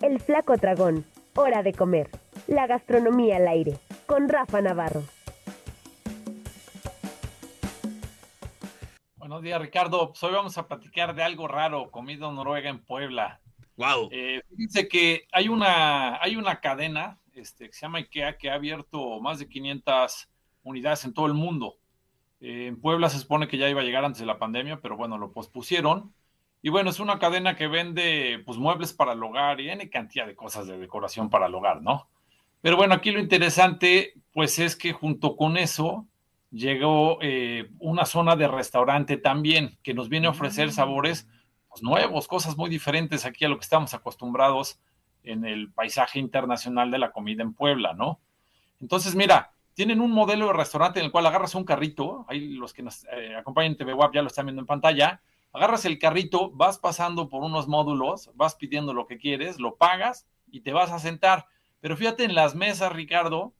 El Flaco Dragón, Hora de Comer, La Gastronomía al Aire, con Rafa Navarro. Buenos días, Ricardo. Pues hoy vamos a platicar de algo raro, comida noruega en Puebla. Wow. Eh, fíjense que hay una, hay una cadena este, que se llama IKEA que ha abierto más de 500 unidades en todo el mundo. Eh, en Puebla se supone que ya iba a llegar antes de la pandemia, pero bueno, lo pospusieron. Y bueno, es una cadena que vende pues muebles para el hogar y tiene cantidad de cosas de decoración para el hogar, ¿no? Pero bueno, aquí lo interesante pues es que junto con eso llegó eh, una zona de restaurante también que nos viene a ofrecer sabores pues, nuevos, cosas muy diferentes aquí a lo que estamos acostumbrados en el paisaje internacional de la comida en Puebla, ¿no? Entonces, mira, tienen un modelo de restaurante en el cual agarras un carrito, ahí los que nos eh, acompañan en TV WAP ya lo están viendo en pantalla, agarras el carrito, vas pasando por unos módulos, vas pidiendo lo que quieres, lo pagas y te vas a sentar. Pero fíjate en las mesas, Ricardo,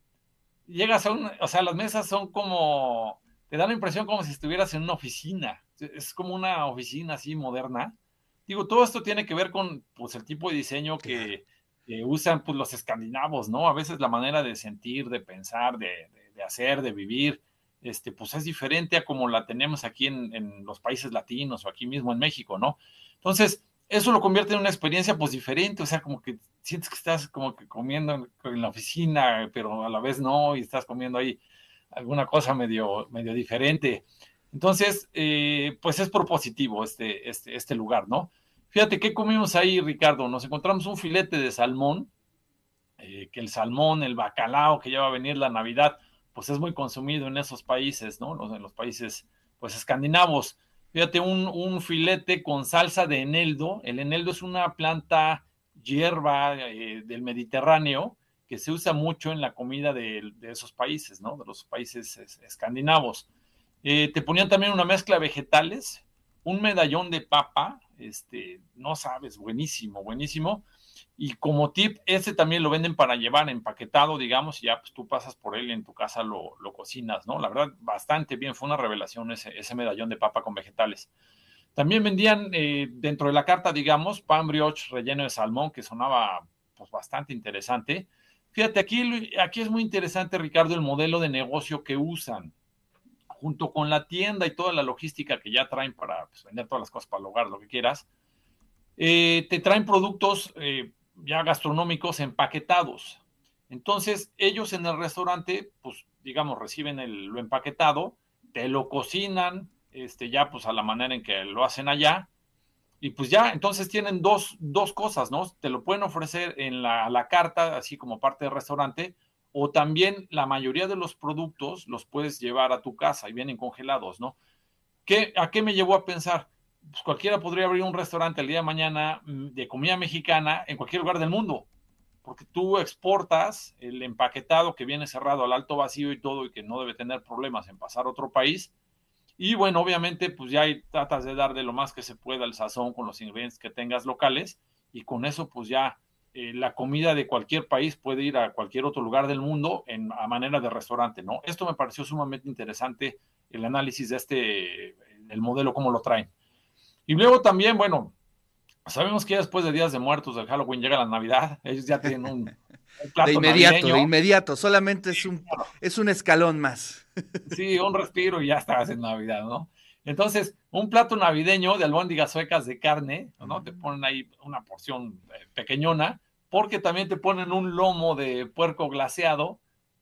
llegas a un, o sea, las mesas son como, te da la impresión como si estuvieras en una oficina, es como una oficina así moderna. Digo, todo esto tiene que ver con, pues, el tipo de diseño que, que usan, pues, los escandinavos, ¿no? A veces la manera de sentir, de pensar, de, de, de hacer, de vivir, este, pues es diferente a como la tenemos aquí en, los países latinos o aquí mismo en México, ¿no? Entonces, eso lo convierte en una experiencia pues diferente, o sea, como que sientes que estás como que comiendo en, en, la oficina, pero a la vez no, y estás comiendo ahí alguna cosa medio, medio diferente. Entonces, eh, pues es propositivo este, este, este lugar, ¿no? Fíjate, ¿qué comimos ahí, Ricardo? Nos encontramos un filete de salmón, eh, que el salmón, el bacalao que ya va a venir la Navidad, pues es muy consumido en esos países, ¿no? En los países, pues, escandinavos. Fíjate, un, un, filete con salsa de eneldo. El eneldo es una planta hierba eh, del Mediterráneo que se usa mucho en la comida de, esos países, ¿no? De los países es, escandinavos. Eh, te ponían también una mezcla de vegetales, un medallón de papa, este, no sabes, buenísimo, buenísimo. Y como tip, ese también lo venden para llevar empaquetado, digamos, y ya pues tú pasas por él y en tu casa lo, lo cocinas, ¿no? La verdad, bastante bien, fue una revelación ese, ese medallón de papa con vegetales. También vendían eh, dentro de la carta, digamos, pan brioche relleno de salmón, que sonaba pues bastante interesante. Fíjate, aquí, aquí es muy interesante, Ricardo, el modelo de negocio que usan, junto con la tienda y toda la logística que ya traen para pues, vender todas las cosas para el hogar, lo que quieras. Eh, te traen productos eh, ya gastronómicos empaquetados. Entonces, ellos en el restaurante, pues, digamos, reciben el, lo empaquetado, te lo cocinan, este, ya pues a la manera en que lo hacen allá, y pues ya, entonces tienen dos, dos cosas, ¿no? Te lo pueden ofrecer en la, la, carta, así como parte del restaurante, o también la mayoría de los productos los puedes llevar a tu casa y vienen congelados, ¿no? ¿Qué, ¿A qué me llevó a pensar? Pues cualquiera podría abrir un restaurante el día de mañana de comida mexicana en cualquier lugar del mundo, porque tú exportas el empaquetado que viene cerrado al alto vacío y todo y que no debe tener problemas en pasar a otro país. Y bueno, obviamente, pues ya hay, tratas de dar de lo más que se pueda el sazón con los ingredientes que tengas locales y con eso pues ya eh, la comida de cualquier país puede ir a cualquier otro lugar del mundo a manera de restaurante, ¿no? Esto me pareció sumamente interesante el análisis de este, el modelo, cómo lo traen. Y luego también, bueno, sabemos que después de días de muertos del Halloween llega la Navidad, ellos ya tienen un, un plato de inmediato, navideño. de inmediato, solamente es un, es un escalón más. Sí, un respiro y ya estás en Navidad, ¿no? Entonces, un plato navideño de albóndigas suecas de carne, ¿no? Te ponen ahí una porción eh, pequeñona, porque también te ponen un lomo de puerco glaseado,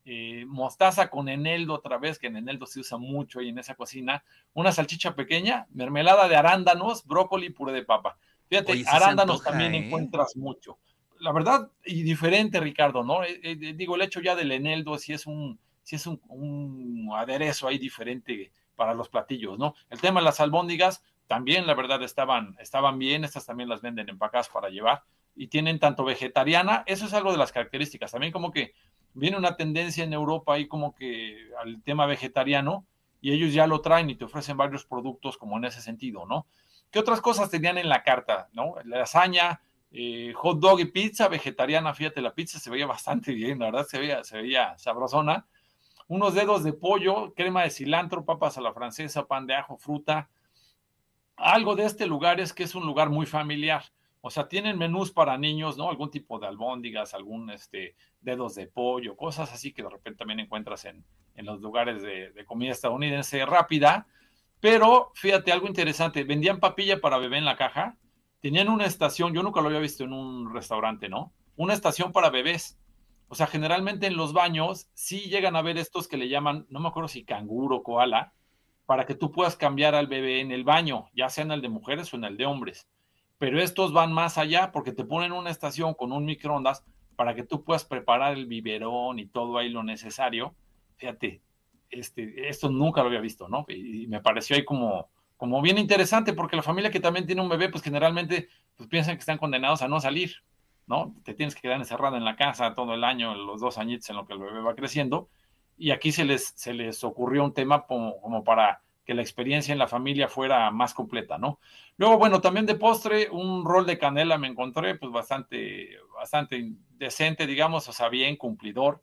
eh, mostaza con eneldo otra vez, que en eneldo se usa mucho ahí en esa cocina, una salchicha pequeña, mermelada de arándanos, brócoli y puré de papa. Fíjate, Oye, arándanos antoja, también ¿eh? encuentras mucho. La verdad, y diferente, Ricardo, ¿no? Eh, digo, el hecho ya del eneldo, si es un, es un, un, aderezo ahí diferente para los platillos, ¿no? El tema de las albóndigas, también la verdad estaban, estaban bien, estas también las venden empacadas para llevar y tienen tanto vegetariana, eso es algo de las características, también como que viene una tendencia en Europa ahí como que al tema vegetariano y ellos ya lo traen y te ofrecen varios productos como en ese sentido, ¿no? ¿Qué otras cosas tenían en la carta, no? Lasaña, eh, hot dog y pizza vegetariana, fíjate, la pizza se veía bastante bien, la verdad se veía, se veía sabrosona. Unos dedos de pollo, crema de cilantro, papas a la francesa, pan de ajo, fruta. Algo de este lugar es que es un lugar muy familiar. O sea, tienen menús para niños, ¿no? Algún tipo de albóndigas, algún este, dedos de pollo, cosas así que de repente también encuentras en, en los lugares de, comida estadounidense rápida. Pero fíjate, algo interesante, vendían papilla para bebé en la caja, tenían una estación, yo nunca lo había visto en un restaurante, ¿no? Una estación para bebés. O sea, generalmente en los baños sí llegan a ver estos que le llaman, no me acuerdo si canguro, koala, para que tú puedas cambiar al bebé en el baño, ya sea en el de mujeres o en el de hombres pero estos van más allá porque te ponen una estación con un microondas para que tú puedas preparar el biberón y todo ahí lo necesario. Fíjate, este, esto nunca lo había visto, ¿no? Y, me pareció ahí como, como bien interesante porque la familia que también tiene un bebé, pues generalmente pues piensan que están condenados a no salir, ¿no? Te tienes que quedar encerrado en la casa todo el año, los dos añitos en lo que el bebé va creciendo. Y aquí se les, se les ocurrió un tema como para que la experiencia en la familia fuera más completa, ¿no? Luego, bueno, también de postre, un rol de canela me encontré, pues bastante, bastante decente, digamos, o sea, bien cumplidor.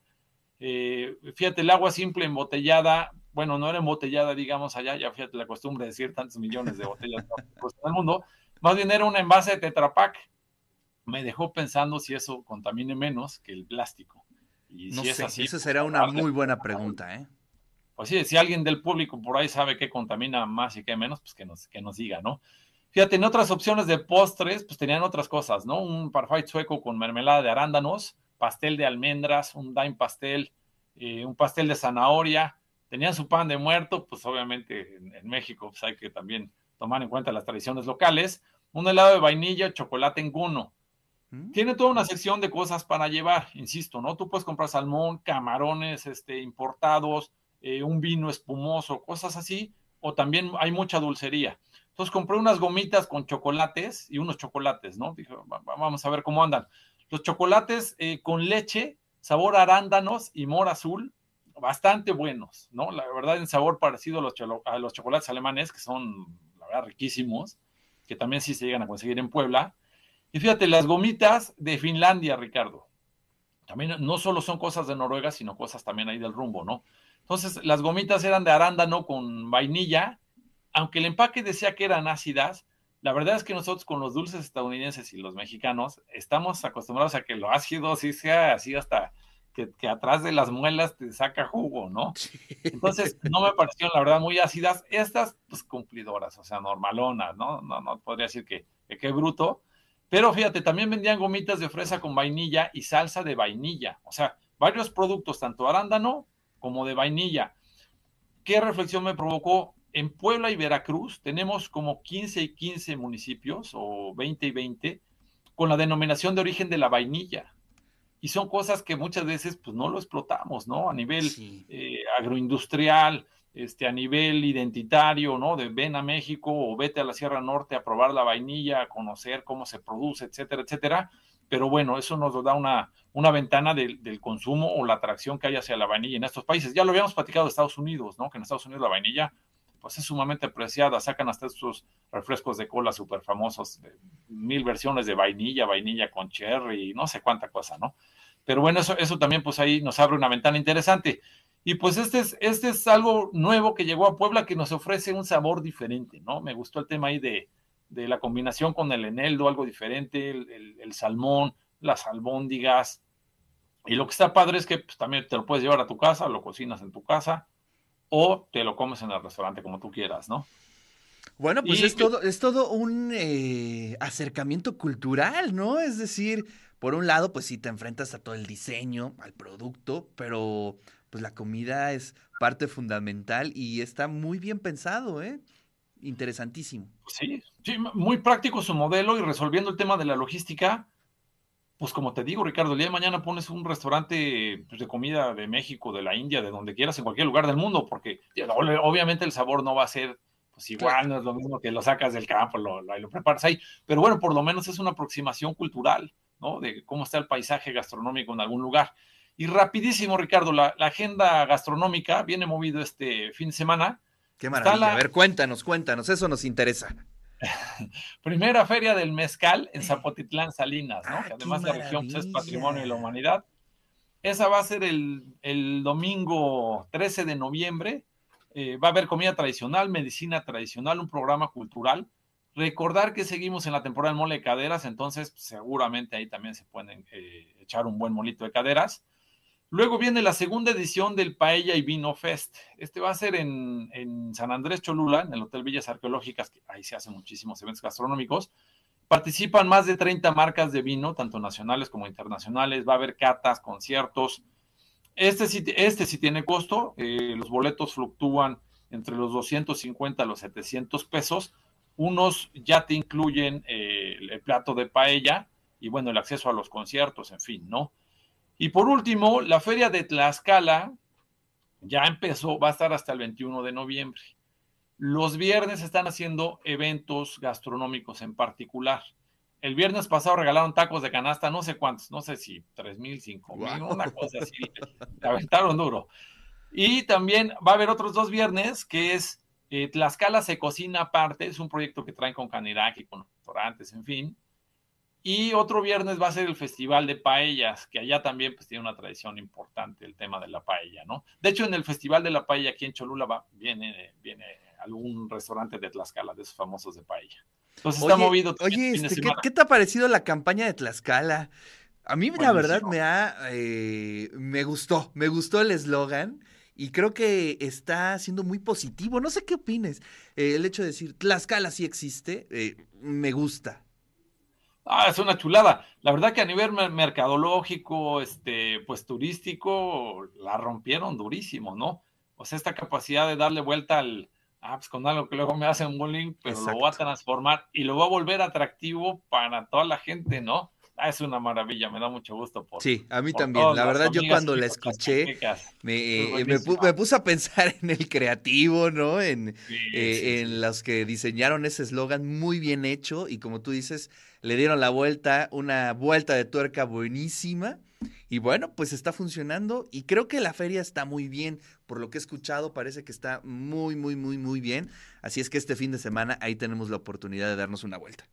Eh, fíjate, el agua simple embotellada, bueno, no era embotellada, digamos, allá, ya fíjate la costumbre de decir tantos millones de botellas pues, en el mundo, más bien era un envase de Tetra Me dejó pensando si eso contamine menos que el plástico. Y no si sé, es así, esa será una muy buena pregunta, ¿eh? Pues sí, si alguien del público por ahí sabe qué contamina más y qué menos, pues que nos, que nos diga, ¿no? Fíjate, en otras opciones de postres, pues tenían otras cosas, ¿no? Un parfait sueco con mermelada de arándanos, pastel de almendras, un dime pastel, eh, un pastel de zanahoria, tenían su pan de muerto, pues obviamente en, México pues hay que también tomar en cuenta las tradiciones locales, un helado de vainilla, chocolate en guno. Mm. Tiene toda una sección de cosas para llevar, insisto, ¿no? Tú puedes comprar salmón, camarones este, importados, eh, un vino espumoso, cosas así, o también hay mucha dulcería. Entonces compré unas gomitas con chocolates y unos chocolates, ¿no? Dije, vamos a ver cómo andan. Los chocolates eh, con leche, sabor arándanos y mora azul, bastante buenos, ¿no? La verdad, en sabor parecido a los, a los chocolates alemanes, que son, la verdad, riquísimos, que también sí se llegan a conseguir en Puebla. Y fíjate, las gomitas de Finlandia, Ricardo. También no solo son cosas de Noruega, sino cosas también ahí del rumbo, ¿no? Entonces, las gomitas eran de arándano con vainilla, aunque el empaque decía que eran ácidas, la verdad es que nosotros con los dulces estadounidenses y los mexicanos estamos acostumbrados a que lo ácido sí sea así hasta que, atrás de las muelas te saca jugo, ¿no? Entonces, no me parecieron, la verdad, muy ácidas. Estas, pues, cumplidoras, o sea, normalonas, ¿no? No, no podría decir que qué bruto. Pero fíjate, también vendían gomitas de fresa con vainilla y salsa de vainilla. O sea, varios productos, tanto arándano como de vainilla. ¿Qué reflexión me provocó? En Puebla y Veracruz tenemos como 15 y 15 municipios, o 20 y 20, con la denominación de origen de la vainilla. Y son cosas que muchas veces pues no lo explotamos, ¿no? A nivel eh, agroindustrial, este, a nivel identitario, ¿no? De ven a México o vete a la Sierra Norte a probar la vainilla, a conocer cómo se produce, etcétera, etcétera pero bueno, eso nos da una, una ventana del consumo o la atracción que hay hacia la vainilla en estos países. Ya lo habíamos platicado de Estados Unidos, ¿no? Que en Estados Unidos la vainilla pues es sumamente apreciada, sacan hasta estos refrescos de cola súper famosos, mil versiones de vainilla, vainilla con cherry, no sé cuánta cosa, ¿no? Pero bueno, eso, eso también pues ahí nos abre una ventana interesante. Y pues este es, este es algo nuevo que llegó a Puebla que nos ofrece un sabor diferente, ¿no? Me gustó el tema ahí de, de la combinación con el eneldo, algo diferente, el, salmón, las albóndigas. Y lo que está padre es que pues, también te lo puedes llevar a tu casa, lo cocinas en tu casa o te lo comes en el restaurante como tú quieras, ¿no? Bueno, pues es, todo, es todo un eh, acercamiento cultural, ¿no? Es decir, por un lado, pues sí te enfrentas a todo el diseño, al producto, pero pues la comida es parte fundamental y está muy bien pensado, ¿eh? Interesantísimo. Sí, sí, muy práctico su modelo y resolviendo el tema de la logística. Pues como te digo, Ricardo, el día de mañana pones un restaurante pues, de comida de México, de la India, de donde quieras, en cualquier lugar del mundo, porque obviamente el sabor no va a ser pues igual, no es lo mismo que lo sacas del campo, lo, lo, preparas ahí, pero bueno, por lo menos es una aproximación cultural, ¿no? De cómo está el paisaje gastronómico en algún lugar. Y rapidísimo, Ricardo, la, la agenda gastronómica viene movido este fin de semana Qué maravilla. A ver, cuéntanos, cuéntanos, eso nos interesa. Primera feria del mezcal en Zapotitlán, Salinas, ¿no? Ah, que además de región pues, es patrimonio de la humanidad. Esa va a ser el, domingo 13 de noviembre. Eh, va a haber comida tradicional, medicina tradicional, un programa cultural Recordar que seguimos en la temporada del mole de caderas, entonces seguramente ahí también se pueden eh, echar un buen molito de caderas. Luego viene la segunda edición del Paella y Vino Fest. Este va a ser en, San Andrés Cholula, en el Hotel Villas Arqueológicas, que ahí se hacen muchísimos eventos gastronómicos. Participan más de 30 marcas de vino, tanto nacionales como internacionales. Va a haber catas, conciertos. Este sí, este sí tiene costo. Eh, los boletos fluctúan entre los 250 a los 700 pesos unos ya te incluyen eh, el plato de paella y bueno, el acceso a los conciertos, en fin, ¿no? Y por último, la feria de Tlaxcala ya empezó, va a estar hasta el 21 de noviembre. Los viernes están haciendo eventos gastronómicos en particular. El viernes pasado regalaron tacos de canasta, no sé cuántos, no sé si tres mil, cinco mil, una cosa así. Te aventaron duro. Y también va a haber otros dos viernes que es eh, Tlaxcala se cocina aparte, es un proyecto que traen con Canirac con restaurantes, en fin. Y otro viernes va a ser el Festival de Paellas, que allá también pues, tiene una tradición importante el tema de la paella, ¿no? De hecho, en el Festival de la Paella aquí en Cholula va, viene, viene algún restaurante de Tlaxcala, de esos famosos de paella. Entonces está movido. Oye, este, ¿qué, te ha parecido la campaña de Tlaxcala? A mí, la verdad, me ha. Eh, me gustó. Me gustó el eslogan. Y creo que está siendo muy positivo. No sé qué opines. Eh, el hecho de decir Tlaxcala sí existe, eh, me gusta. Ah, es una chulada. La verdad que a nivel mercadológico, este, pues turístico, la rompieron durísimo, ¿no? O sea, esta capacidad de darle vuelta al, ah, pues con algo que luego me hace un bullying, pero lo va a transformar y lo va a volver atractivo para toda la gente, ¿no? Ah, es una maravilla, me da mucho gusto. Por, sí, a mí también. La verdad, yo cuando la escuché, me, me, puse a pensar en el creativo, ¿no? En, eh, en los que diseñaron ese eslogan muy bien hecho y como tú dices, le dieron la vuelta, una vuelta de tuerca buenísima. Y bueno, pues está funcionando y creo que la feria está muy bien. Por lo que he escuchado, parece que está muy, muy, muy, muy bien. Así es que este fin de semana ahí tenemos la oportunidad de darnos una vuelta.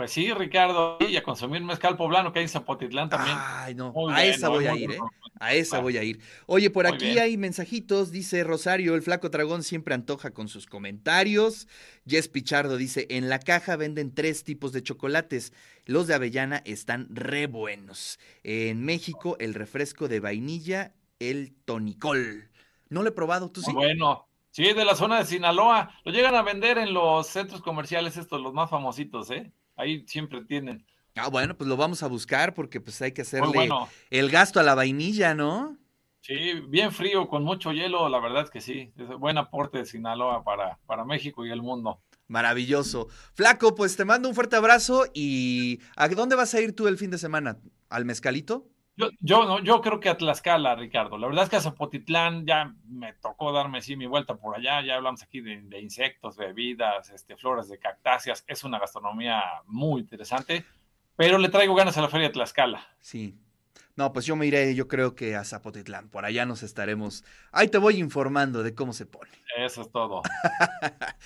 Pues sí, Ricardo, y a consumir mezcal poblano que hay en Zapotitlán también. Ay, no, a esa voy a ir, ¿eh? A esa voy a ir. Oye, por aquí hay mensajitos, dice Rosario, el flaco dragón siempre antoja con sus comentarios. Jess Pichardo dice, en la caja venden tres tipos de chocolates. Los de avellana están re buenos. En México, el refresco de vainilla, el tonicol. No lo he probado, ¿tú sí? Bueno, sí, de la zona de Sinaloa. Lo llegan a vender en los centros comerciales estos, los más famositos, ¿eh? Ahí siempre tienen. Ah, bueno, pues lo vamos a buscar porque pues hay que hacerle el gasto a la vainilla, ¿no? Sí, bien frío, con mucho hielo, la verdad que sí. Es buen aporte de Sinaloa para, para México y el mundo. Maravilloso. Flaco, pues te mando un fuerte abrazo y ¿a dónde vas a ir tú el fin de semana? ¿Al mezcalito? Yo, yo, no, yo creo que a Tlaxcala, Ricardo. La verdad es que a Zapotitlán ya me tocó darme así mi vuelta por allá. Ya hablamos aquí de, insectos, bebidas, este, flores de cactáceas. Es una gastronomía muy interesante, pero le traigo ganas a la feria de Tlaxcala. Sí. No, pues yo me iré, yo creo que a Zapotitlán. Por allá nos estaremos. Ahí te voy informando de cómo se pone. Eso es todo.